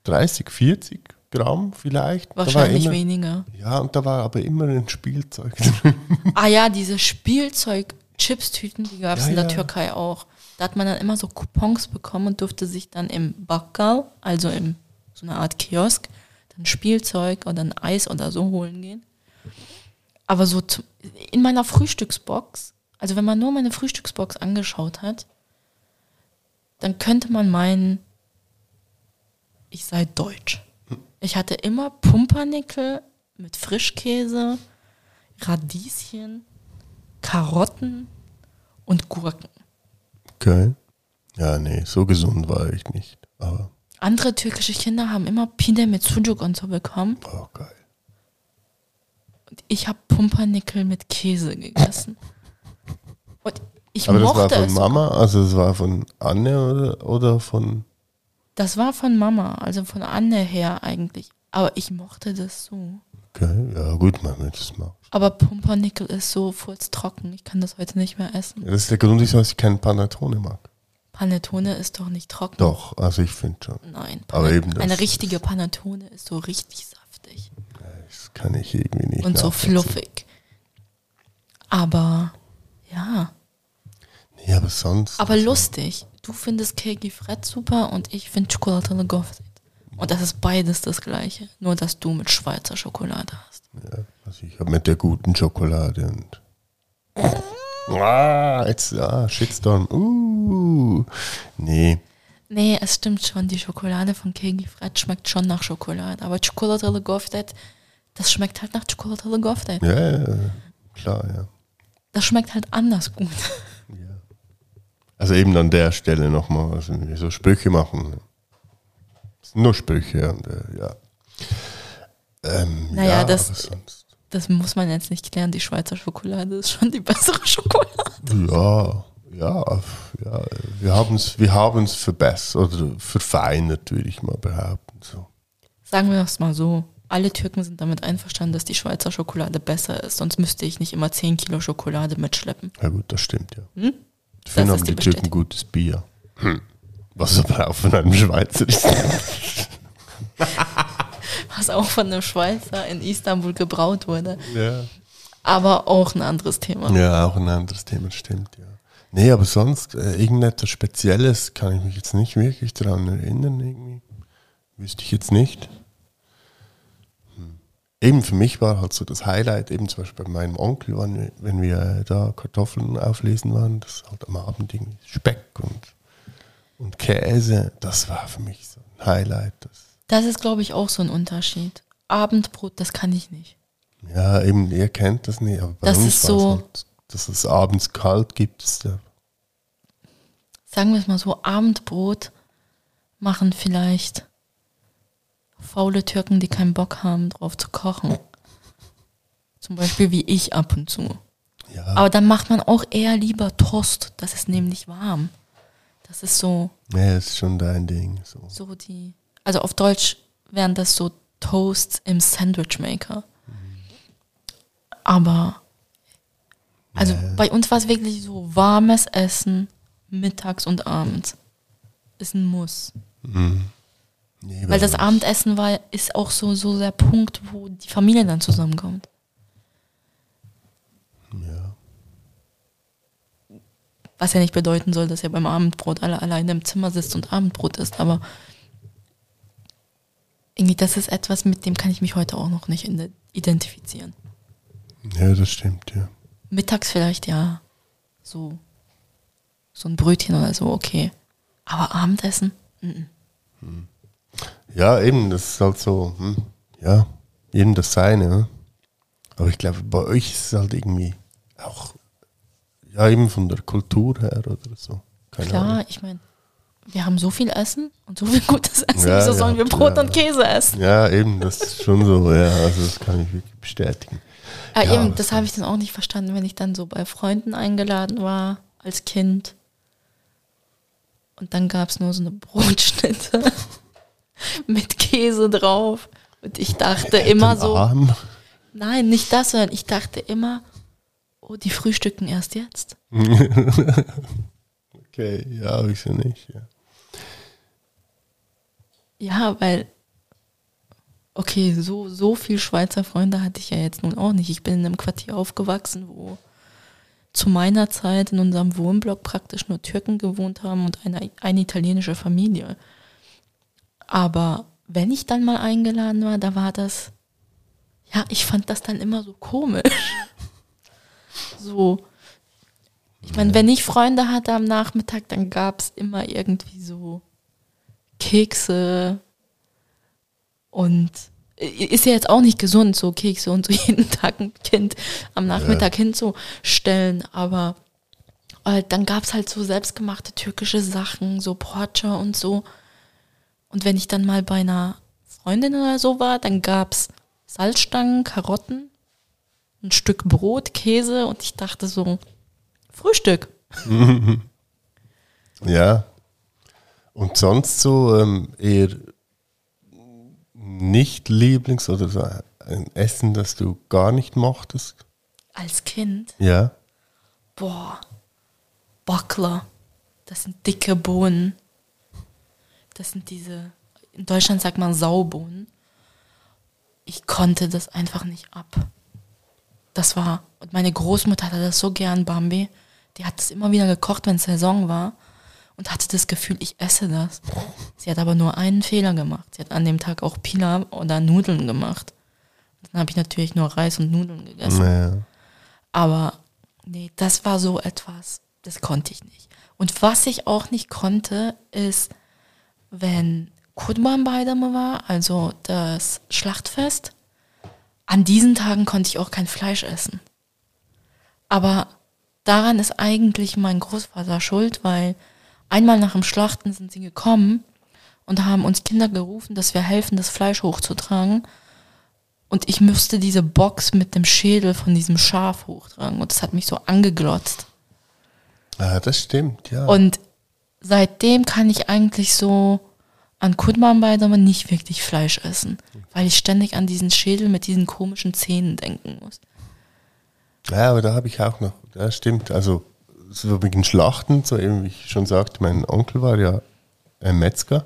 Speaker 1: 30, 40 Gramm vielleicht.
Speaker 2: Wahrscheinlich
Speaker 1: immer,
Speaker 2: weniger.
Speaker 1: Ja, und da war aber immer ein Spielzeug drin.
Speaker 2: Ah ja, diese Spielzeug-Chips-Tüten, die gab es
Speaker 1: Ja,
Speaker 2: in der
Speaker 1: ja.
Speaker 2: Türkei auch. Da hat man dann immer so Coupons bekommen und durfte sich dann im Bakkal, also in so einer Art Kiosk, dann Spielzeug oder ein Eis oder so holen gehen. Aber so in meiner Frühstücksbox, also wenn man nur meine Frühstücksbox angeschaut hat, dann könnte man meinen, ich sei deutsch. Ich hatte immer Pumpernickel mit Frischkäse, Radieschen, Karotten und Gurken.
Speaker 1: Okay. Ja, nee, so gesund war ich nicht. Aber,
Speaker 2: Andere türkische Kinder haben immer Pide mit Sucuk und so bekommen.
Speaker 1: oh, geil.
Speaker 2: Und ich habe Pumpernickel mit Käse gegessen. Und ich
Speaker 1: Aber das
Speaker 2: mochte
Speaker 1: war von
Speaker 2: es.
Speaker 1: Mama, also das war von Anne oder, oder von.
Speaker 2: Das war von Mama, also von Anne her eigentlich. Aber ich mochte das so.
Speaker 1: Okay, ja, gut, man wird das mal.
Speaker 2: Aber Pumpernickel ist so furztrocken. Ich kann das heute nicht mehr essen.
Speaker 1: Ja, das ist der Grund, wieso ich keinen Panettone mag.
Speaker 2: Panettone ist doch nicht trocken.
Speaker 1: Doch, also ich finde schon.
Speaker 2: Nein,
Speaker 1: Aber eben das
Speaker 2: eine richtige Panettone ist so richtig saftig
Speaker 1: Das kann ich irgendwie nicht.
Speaker 2: und so fluffig. Aber ja,
Speaker 1: Nee, aber sonst.
Speaker 2: aber lustig. Du findest Kegi Fred super und ich finde Schokolade Gofret. Und das ist beides das gleiche. Nur, dass du mit Schweizer Schokolade hast.
Speaker 1: Ja, also ich habe mit der guten Schokolade und. Ah, jetzt, ah, Shitstorm. Uh, nee.
Speaker 2: Nee, es stimmt schon. Die Schokolade von Kegi Fred schmeckt schon nach Schokolade. Aber Schokolade Gofret, das schmeckt halt nach Schokolade Gofret.
Speaker 1: Ja, ja, ja, klar, ja.
Speaker 2: Das schmeckt halt anders gut.
Speaker 1: Also eben an der Stelle nochmal, also so Sprüche machen. Nur Sprüche und äh, ja. Ähm,
Speaker 2: Naja,
Speaker 1: ja,
Speaker 2: das- Das muss man jetzt nicht klären. Die Schweizer Schokolade ist schon die bessere Schokolade.
Speaker 1: Ja, ja, ja, wir haben es wir haben's verbessert oder verfeinert, würde ich mal behaupten. So.
Speaker 2: Sagen wir es mal so. Alle Türken sind damit einverstanden, dass die Schweizer Schokolade besser ist. Sonst müsste ich nicht immer 10 Kilo Schokolade mitschleppen.
Speaker 1: Ja gut, das stimmt, ja.
Speaker 2: Hm?
Speaker 1: Dafür
Speaker 2: Das
Speaker 1: haben die Türken gutes Bier. Hm. Was aber auch von einem Schweizer ist.
Speaker 2: Was auch von einem Schweizer in Istanbul gebraut wurde.
Speaker 1: ja.
Speaker 2: Aber auch ein anderes Thema.
Speaker 1: ja, auch ein anderes Thema, stimmt, ja. Nee, aber sonst, äh, irgendetwas Spezielles kann ich mich jetzt nicht wirklich daran erinnern, irgendwie. Wüsste ich jetzt nicht. Hm. Eben für mich war halt so das Highlight, eben zum Beispiel bei meinem Onkel, waren wenn wir äh, da Kartoffeln auflesen waren, das halt am Abend irgendwie Speck und, und Käse, das war für mich so ein Highlight. Das,
Speaker 2: Das ist, glaube ich, auch so ein Unterschied. Abendbrot, das kann ich nicht.
Speaker 1: ja, eben, ihr kennt das nicht, aber bei
Speaker 2: Das
Speaker 1: uns
Speaker 2: ist so-
Speaker 1: halt, dass es abends kalt gibt, ist ja
Speaker 2: Sagen wir es mal so, Abendbrot machen vielleicht faule Türken, die keinen Bock haben, drauf zu kochen. Zum Beispiel wie ich ab und zu.
Speaker 1: ja,
Speaker 2: Aber dann macht man auch eher lieber Toast. Das ist nämlich warm. Das ist so,
Speaker 1: ja, ist schon dein Ding. So.
Speaker 2: so die. Also auf Deutsch wären das so Toasts im Sandwich Maker. Aber also
Speaker 1: Ja.
Speaker 2: bei uns war es wirklich so warmes Essen mittags und abends. Ist ein Muss.
Speaker 1: Nee,
Speaker 2: Weil das Abendessen war, ist auch so, so der Punkt, wo die Familie dann zusammenkommt.
Speaker 1: Ja.
Speaker 2: Was ja nicht bedeuten soll, dass ihr beim Abendbrot alle alleine im Zimmer sitzt und Abendbrot isst, aber irgendwie, das ist etwas, mit dem kann ich mich heute auch noch nicht ide- identifizieren.
Speaker 1: ja, das stimmt, ja.
Speaker 2: Mittags vielleicht ja so, so ein Brötchen oder so, okay. Aber Abendessen? Mhm.
Speaker 1: Ja, eben, das ist halt so, hm, ja, jedem das Seine. Ne? Aber ich glaube, bei euch ist es halt irgendwie auch, ja, eben von der Kultur her oder so. Keine
Speaker 2: Klar,
Speaker 1: Ahnung.
Speaker 2: ich meine, wir haben so viel Essen und so viel gutes Essen,
Speaker 1: Ja,
Speaker 2: wieso
Speaker 1: ja,
Speaker 2: sollen wir Brot
Speaker 1: klar.
Speaker 2: und Käse essen?
Speaker 1: Ja, eben, das ist schon so, ja, also das kann ich wirklich bestätigen.
Speaker 2: Ja,
Speaker 1: Ja,
Speaker 2: eben, das habe ich dann auch nicht verstanden, wenn ich dann so bei Freunden eingeladen war als Kind. Und dann gab es nur so eine Brotschnitte mit Käse drauf. Und ich dachte immer so, nein, nicht das, sondern ich dachte immer, oh, die frühstücken erst jetzt.
Speaker 1: Okay, ja, wieso nicht, ja.
Speaker 2: Ja, weil, okay, so, so viel Schweizer Freunde hatte ich ja jetzt nun auch nicht. Ich bin in einem Quartier aufgewachsen, wo zu meiner Zeit in unserem Wohnblock praktisch nur Türken gewohnt haben und eine, eine italienische Familie. Aber wenn ich dann mal eingeladen war, da war das, ja, ich fand das dann immer so komisch. so, ich meine, wenn ich Freunde hatte am Nachmittag, dann gab es immer irgendwie so Kekse und ist ja jetzt auch nicht gesund, so Kekse und so jeden Tag ein Kind am Nachmittag hinzustellen, aber äh, dann gab es halt so selbstgemachte türkische Sachen, so Porcher und so. Und wenn ich dann mal bei einer Freundin oder so war, dann gab es Salzstangen, Karotten, ein Stück Brot, Käse und ich dachte so, Frühstück.
Speaker 1: Ja. Und sonst so ähm, eher nicht Lieblings- oder so ein Essen, das du gar nicht mochtest?
Speaker 2: Als Kind,
Speaker 1: Ja.
Speaker 2: boah, Bakla, das sind dicke Bohnen. Das sind diese, in Deutschland sagt man Saubohnen. Ich konnte das einfach nicht ab. Das war, und meine Großmutter hatte das so gern, Bambi. Die hat es immer wieder gekocht, wenn Saison war. Und hatte das Gefühl, ich esse das. Sie hat aber nur einen Fehler gemacht. Sie hat an dem Tag auch Pila oder Nudeln gemacht. Dann habe ich natürlich nur Reis und Nudeln gegessen.
Speaker 1: Naja.
Speaker 2: Aber nee, das war so etwas, das konnte ich nicht. Und was ich auch nicht konnte, ist, wenn Kurban Bayramı war, also das Schlachtfest, an diesen Tagen konnte ich auch kein Fleisch essen. Aber daran ist eigentlich mein Großvater schuld, weil einmal nach dem Schlachten sind sie gekommen und haben uns Kinder gerufen, dass wir helfen, das Fleisch hochzutragen. Und ich müsste diese Box mit dem Schädel von diesem Schaf hochtragen. Und das hat mich so angeglotzt.
Speaker 1: Ja, das stimmt, ja.
Speaker 2: Und seitdem kann ich eigentlich so an Kurban Bayram nicht wirklich Fleisch essen, weil ich ständig an diesen Schädel mit diesen komischen Zähnen denken muss.
Speaker 1: Ja, aber da habe ich auch noch, das stimmt, also so wegen Schlachten, so eben wie ich schon sagte, mein Onkel war ja ein Metzger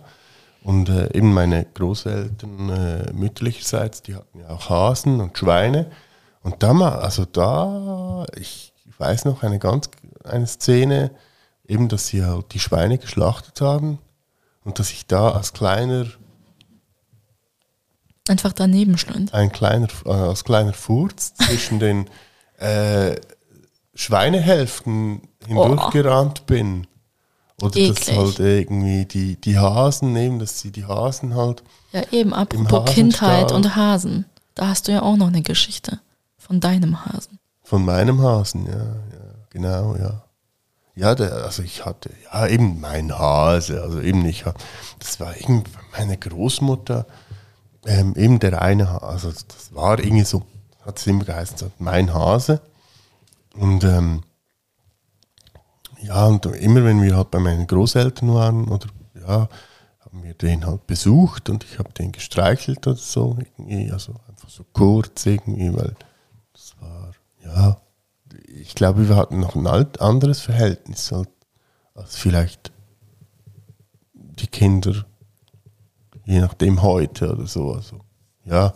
Speaker 1: und äh, eben meine Großeltern äh, mütterlicherseits, die hatten ja auch Hasen und Schweine und da mal, also da, ich weiß noch eine ganz, eine Szene, eben, dass sie halt die Schweine geschlachtet haben und dass ich da als kleiner
Speaker 2: Einfach daneben stand.
Speaker 1: ein kleiner, äh, als kleiner Furz zwischen den äh, Schweinehälften hindurchgerannt bin. Oder dass
Speaker 2: Eklig.
Speaker 1: halt irgendwie die, die Hasen nehmen, dass sie die Hasen halt.
Speaker 2: Ja, eben, apropos. Kindheit und Hasen. Da hast du ja auch noch eine Geschichte von deinem Hasen.
Speaker 1: Von meinem Hasen, ja, ja, genau, ja. Ja, der, also ich hatte, ja, eben mein Hase, also eben ich, hab- das war irgendwie meine Großmutter, ähm, eben der eine Hase, also das war irgendwie so, hat es immer geheißen, mein Hase. Und ähm, ja, und immer wenn wir halt bei meinen Großeltern waren, oder ja, haben wir den halt besucht und ich habe den gestreichelt oder so, irgendwie, also einfach so kurz irgendwie, weil das war, ja, ich glaube, wir hatten noch ein alt, anderes Verhältnis halt, als vielleicht die Kinder, je nachdem heute oder so. Also, ja,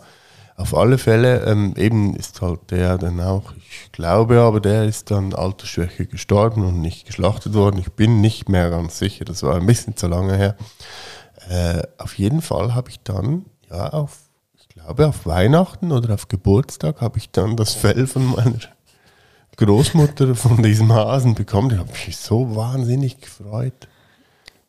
Speaker 1: auf alle Fälle, ähm, eben ist halt der dann auch, ich glaube aber, der ist dann Altersschwäche gestorben und nicht geschlachtet worden. Ich bin nicht mehr ganz sicher, das war ein bisschen zu lange her. Äh, auf jeden Fall habe ich dann, ja, auf, ich glaube, auf Weihnachten oder auf Geburtstag habe ich dann das Fell von meiner Großmutter von diesem Hasen bekommen. Da habe ich mich so wahnsinnig gefreut,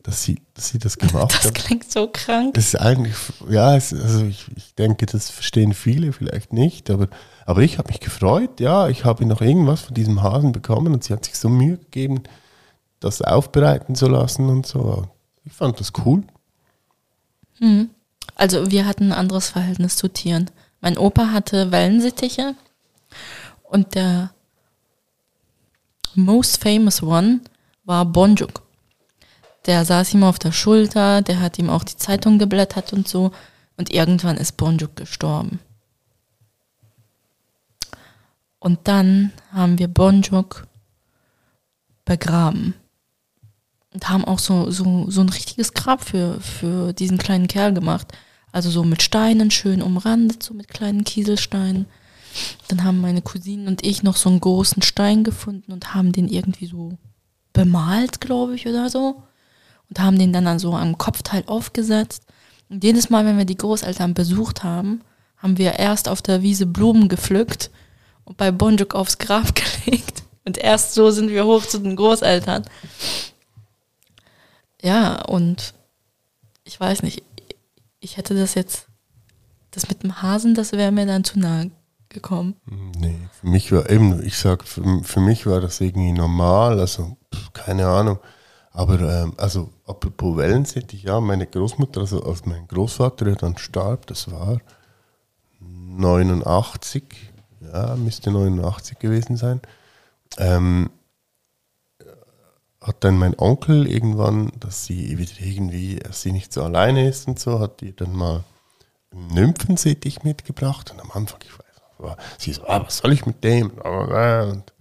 Speaker 1: dass sie, dass sie das gemacht
Speaker 2: Das
Speaker 1: hat.
Speaker 2: klingt so krank.
Speaker 1: Das ist eigentlich, ja, es, also ich, ich denke, das verstehen viele vielleicht nicht, aber, aber ich habe mich gefreut, ja, ich habe noch irgendwas von diesem Hasen bekommen und sie hat sich so Mühe gegeben, das aufbereiten zu lassen und so. Ich fand das cool.
Speaker 2: Also wir hatten ein anderes Verhältnis zu Tieren. Mein Opa hatte Wellensittiche und der most famous one war Bonjuk. Der saß ihm auf der Schulter, der hat ihm auch die Zeitung geblättert und so. Und irgendwann ist Bonjuk gestorben. Und dann haben wir Bonjuk begraben. Und haben auch so, so, so ein richtiges Grab für, für diesen kleinen Kerl gemacht. Also so mit Steinen, schön umrandet, so mit kleinen Kieselsteinen. Dann haben meine Cousinen und ich noch so einen großen Stein gefunden und haben den irgendwie so bemalt, glaube ich, oder so. Und haben den dann, dann so am Kopfteil aufgesetzt. Und jedes Mal, wenn wir die Großeltern besucht haben, haben wir erst auf der Wiese Blumen gepflückt und bei Bonjuk aufs Grab gelegt. Und erst so sind wir hoch zu den Großeltern. Ja, und ich weiß nicht, ich hätte das jetzt, das mit dem Hasen, das wäre mir dann zu nahe gekommen.
Speaker 1: Nee, für mich war eben, ich sag, für, für mich war das irgendwie normal, also keine Ahnung. Aber ähm, also apropos Wellensittich, ja, meine Großmutter, also als mein Großvater dann starb, das war 89, ja, müsste 89 gewesen sein, ähm, hat dann mein Onkel irgendwann, dass sie wieder irgendwie, dass sie nicht so alleine ist und so, hat ihr dann mal Nymphensittich mitgebracht und am Anfang, ich sie so, ah, was soll ich mit dem? Und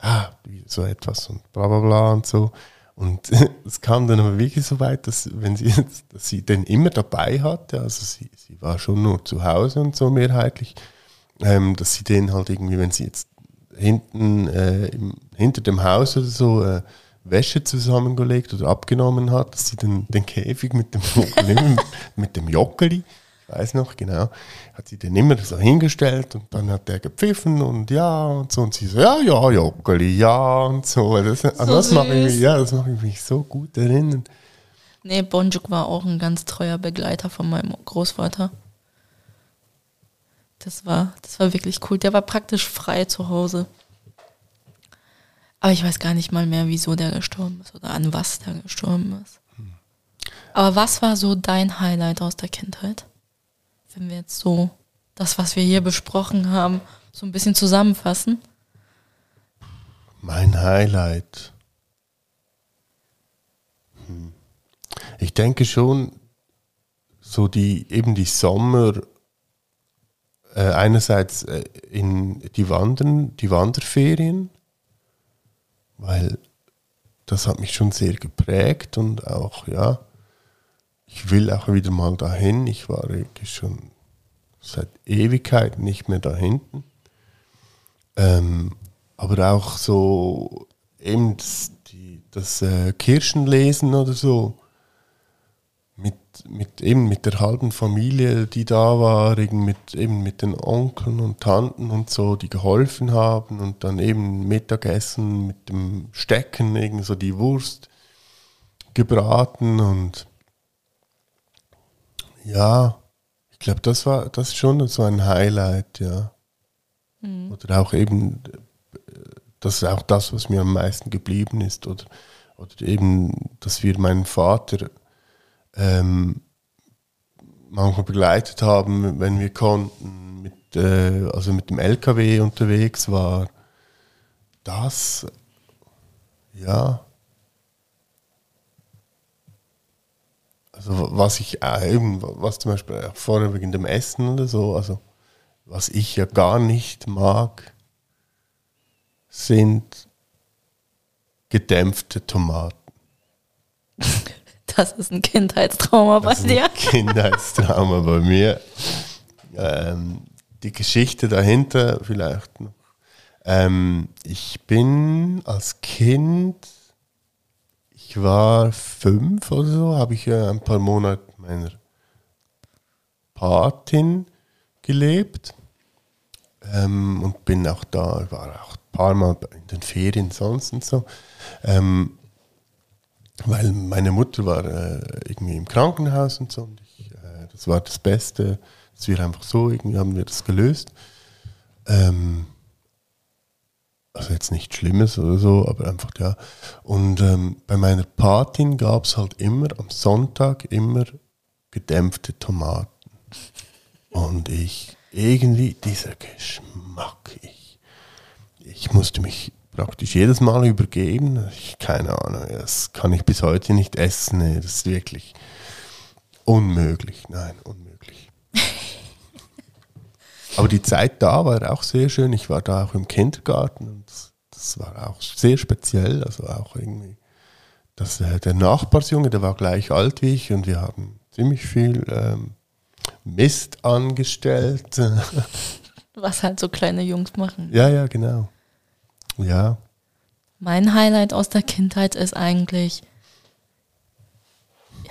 Speaker 1: ah, wie so etwas und bla bla bla und so. Und es kam dann aber wirklich so weit, dass wenn sie dass sie den immer dabei hatte, also sie, sie war schon nur zu Hause und so mehrheitlich, ähm, dass sie den halt irgendwie, wenn sie jetzt hinten äh, im, hinter dem Haus oder so äh, Wäsche zusammengelegt oder abgenommen hat, dass sie den, den Käfig mit dem mit, dem Jockeli, weiß noch genau, hat sie den immer so hingestellt und dann hat der gepfiffen und ja und so und sie so, ja, ja, Jockeli, ja und so. Das, an das mache ich ja, das mache ich mich so gut erinnern.
Speaker 2: Nee, Bonjuk war auch ein ganz treuer Begleiter von meinem Großvater. Das war, das war wirklich cool. Der war praktisch frei zu Hause. Aber ich weiß gar nicht mal mehr, wieso der gestorben ist oder an was der gestorben ist. Aber was war so dein Highlight aus der Kindheit? Wenn wir jetzt so das, was wir hier besprochen haben, so ein bisschen zusammenfassen.
Speaker 1: Mein Highlight. Hm. Ich denke schon, so die eben die Sommer äh, einerseits äh, in die Wandern, die Wanderferien, weil das hat mich schon sehr geprägt und auch ja, ich will auch wieder mal dahin. Ich war wirklich schon seit Ewigkeit nicht mehr da hinten. Ähm, aber auch so eben das, die, das äh, Kirchenlesen oder so mit, mit, eben mit der halben Familie, die da war, mit, eben mit den Onkeln und Tanten und so, die geholfen haben und dann eben Mittagessen mit dem Stecken, irgendwie so die Wurst gebraten und ja, ich glaube, das war das schon so ein Highlight, ja. Mhm. Oder auch eben, das ist auch das, was mir am meisten geblieben ist. Oder, oder eben, dass wir meinen Vater ähm, manchmal begleitet haben, wenn wir konnten, mit, äh, also mit dem LKW unterwegs war. Das, ja. Also was ich äh, eben, was zum Beispiel vorher wegen dem Essen oder so, also was ich ja gar nicht mag, sind gedämpfte Tomaten.
Speaker 2: Das ist ein Kindheitstrauma bei dir. Ein
Speaker 1: Kindheitstrauma bei mir. Ähm, die Geschichte dahinter vielleicht noch. Ähm, ich bin als Kind, ich war fünf oder so, habe ich ein paar Monate meiner Patin gelebt ähm, und bin auch da, war auch ein paar Mal in den Ferien sonst und so. Ähm, weil meine Mutter war äh, irgendwie im Krankenhaus und so und ich, äh, das war das Beste, dass wir einfach so, irgendwie haben wir das gelöst. Ähm, also jetzt nichts Schlimmes oder so, aber einfach ja. Und ähm, bei meiner Patin gab es halt immer am Sonntag immer gedämpfte Tomaten. Und ich irgendwie dieser Geschmack, ich, ich musste mich praktisch jedes Mal übergeben. Ich, keine Ahnung, das kann ich bis heute nicht essen. Das ist wirklich unmöglich. Nein, unmöglich. Aber die Zeit da war auch sehr schön. Ich war da auch im Kindergarten und das, das war auch sehr speziell. Also auch irgendwie, dass äh, der Nachbarsjunge, der war gleich alt wie ich und wir haben ziemlich viel ähm, Mist angestellt.
Speaker 2: Was halt so kleine Jungs machen.
Speaker 1: Ja, ja, genau. Ja.
Speaker 2: Mein Highlight aus der Kindheit ist eigentlich,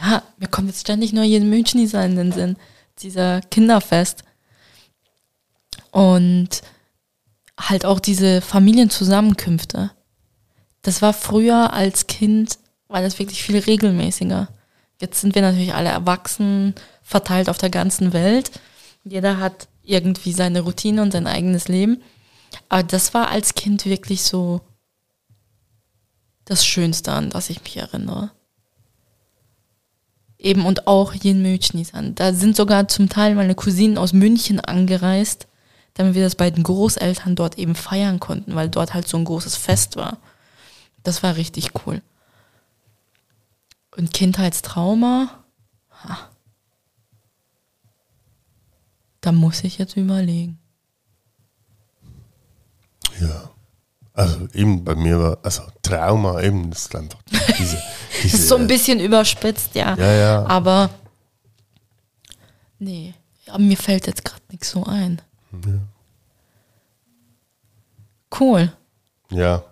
Speaker 2: ja, mir kommt jetzt ständig nur jeden Münchniser in den Sinn, dieser Kinderfest. Und halt auch diese Familienzusammenkünfte. Das war früher als Kind, war das wirklich viel regelmäßiger. Jetzt sind wir natürlich alle erwachsen, verteilt auf der ganzen Welt. Jeder hat irgendwie seine Routine und sein eigenes Leben. Aber das war als Kind wirklich so das Schönste, an das ich mich erinnere. Eben und auch Jen Münchnisan. Da sind sogar zum Teil meine Cousinen aus München angereist, damit wir das bei den Großeltern dort eben feiern konnten, weil dort halt so ein großes Fest war. Das war richtig cool. Und Kindheitstrauma, ha, da muss ich jetzt überlegen.
Speaker 1: Ja. Also eben bei mir war, also Trauma eben, das ist einfach diese,
Speaker 2: diese so ein bisschen überspitzt, ja.
Speaker 1: Ja, ja.
Speaker 2: Aber nee, aber mir fällt jetzt gerade nichts so ein. Ja. Cool.
Speaker 1: Ja.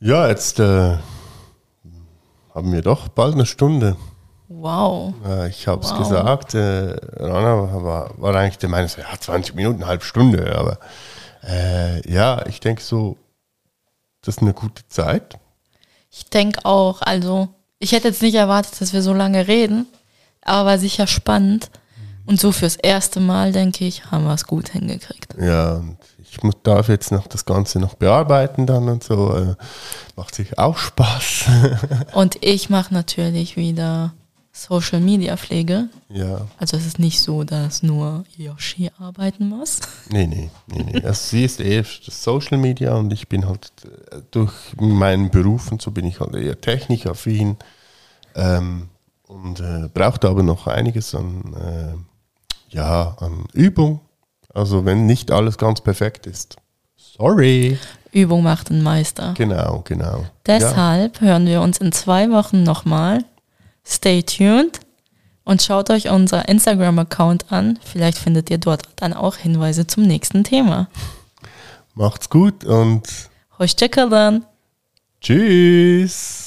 Speaker 1: Ja, jetzt äh, haben wir doch bald eine Stunde.
Speaker 2: Wow.
Speaker 1: Ja, ich habe es wow. gesagt. Äh, Rana war, war eigentlich der Meinung, ja, 20 Minuten, eine halbe Stunde, aber äh, ja, ich denke so, das ist eine gute Zeit.
Speaker 2: Ich denke auch, also ich hätte jetzt nicht erwartet, dass wir so lange reden, aber war sicher spannend. Und so fürs erste Mal, denke ich, haben wir es gut hingekriegt.
Speaker 1: Ja, und ich muss, darf jetzt noch das Ganze noch bearbeiten dann und so. Äh, macht sich auch Spaß.
Speaker 2: und ich mache natürlich wieder Social Media Pflege.
Speaker 1: Ja.
Speaker 2: Also es ist nicht so, dass nur Yoshi arbeiten muss.
Speaker 1: Nee, nee, nee, nee. Also sie ist eher das Social Media und ich bin halt äh, durch meinen Beruf und so bin ich halt eher technikaffin ähm, und äh, braucht aber noch einiges an, äh, ja, an Übung. Also wenn nicht alles ganz perfekt ist. Sorry.
Speaker 2: Übung macht den Meister.
Speaker 1: Genau, genau. Ja.
Speaker 2: Deshalb hören wir uns in zwei Wochen nochmal. Stay tuned und schaut euch unser Instagram-Account an. Vielleicht findet ihr dort dann auch Hinweise zum nächsten Thema.
Speaker 1: Macht's gut und
Speaker 2: Hoşçakalın.
Speaker 1: tschüss.